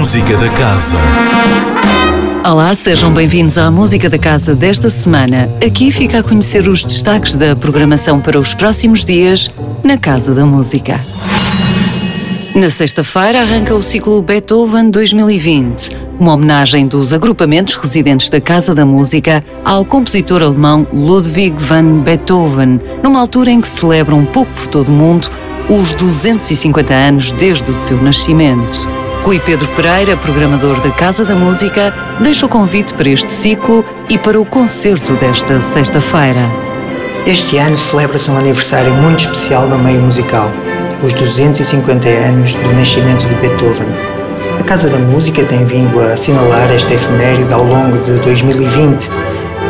Música da Casa. Olá, sejam bem-vindos à Música da Casa desta semana. Aqui fica a conhecer os destaques da programação para os próximos dias na Casa da Música. Na sexta-feira arranca o ciclo Beethoven 2020, uma homenagem dos agrupamentos residentes da Casa da Música ao compositor alemão Ludwig van Beethoven, numa altura em que celebram um pouco por todo o mundo os 250 anos desde o seu nascimento. Rui Pedro Pereira, programador da Casa da Música, deixa o convite para este ciclo e para o concerto desta sexta-feira. Este ano celebra-se um aniversário muito especial no meio musical, os 250 anos do nascimento de Beethoven. A Casa da Música tem vindo a assinalar esta efeméride ao longo de 2020,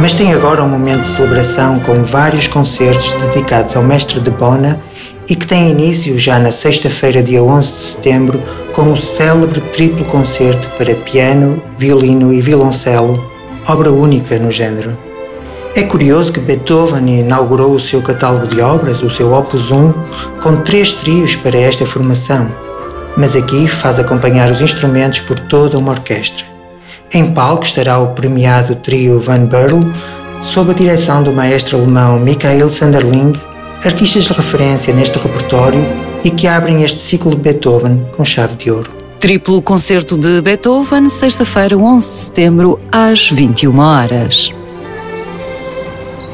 mas tem agora um momento de celebração com vários concertos dedicados ao mestre de Bona e que tem início já na sexta-feira, dia 11 de setembro, com o célebre triplo concerto para piano, violino e violoncelo, obra única no género. É curioso que Beethoven inaugurou o seu catálogo de obras, o seu Opus 1, com três trios para esta formação, mas aqui faz acompanhar os instrumentos por toda uma orquestra. Em palco estará o premiado trio Van Burl, sob a direção do maestro alemão Michael Sanderling, artistas de referência neste repertório e que abrem este ciclo de Beethoven com chave de ouro. Triplo concerto de Beethoven, sexta-feira, 11 de setembro, às 21 horas.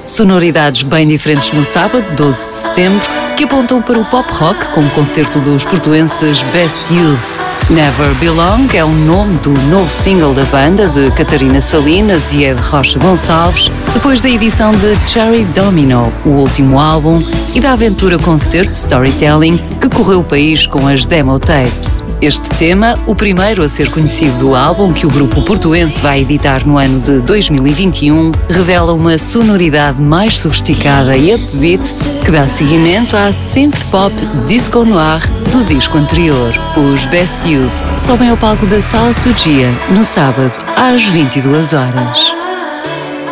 Sonoridades bem diferentes no sábado, 12 de setembro, que apontam para o pop rock com o concerto dos portuenses Best Youth. Never Belong é o nome do novo single da banda de Catarina Salinas e Ed Rocha Gonçalves, depois da edição de Cherry Domino, o último álbum, e da aventura concerto Storytelling que correu o país com as demo tapes. Este tema, o primeiro a ser conhecido do álbum que o grupo portuense vai editar no ano de 2021, revela uma sonoridade mais sofisticada e upbeat que dá seguimento à synth pop disco noir do disco anterior. Os Best Youth sobem ao palco da Sala Sugia no sábado às 22 horas.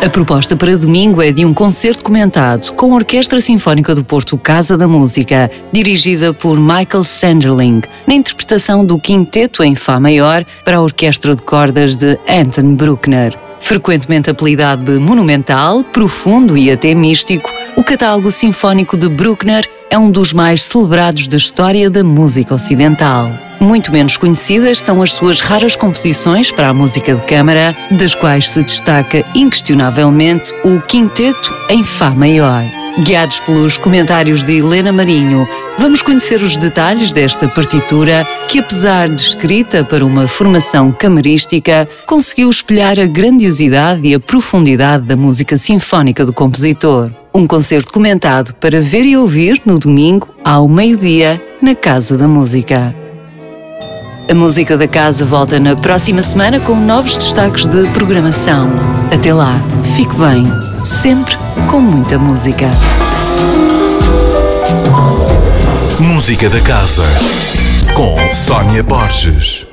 A proposta para domingo é de um concerto comentado com a Orquestra Sinfónica do Porto Casa da Música, dirigida por Michael Sanderling, na interpretação do Quinteto em Fá Maior para a Orquestra de Cordas de Anton Bruckner. Frequentemente apelidado de monumental, profundo e até místico, o catálogo sinfónico de Bruckner é um dos mais celebrados da história da música ocidental. Muito menos conhecidas são as suas raras composições para a música de câmara, das quais se destaca inquestionavelmente o Quinteto em Fá Maior. Guiados pelos comentários de Helena Marinho, vamos conhecer os detalhes desta partitura que, apesar de escrita para uma formação camerística, conseguiu espelhar a grandiosidade e a profundidade da música sinfónica do compositor. Um concerto comentado para ver e ouvir no domingo, ao meio-dia, na Casa da Música. A música da casa volta na próxima semana com novos destaques de programação. Até lá, fique bem, sempre com muita música. Música da Casa. Com Sónia Borges.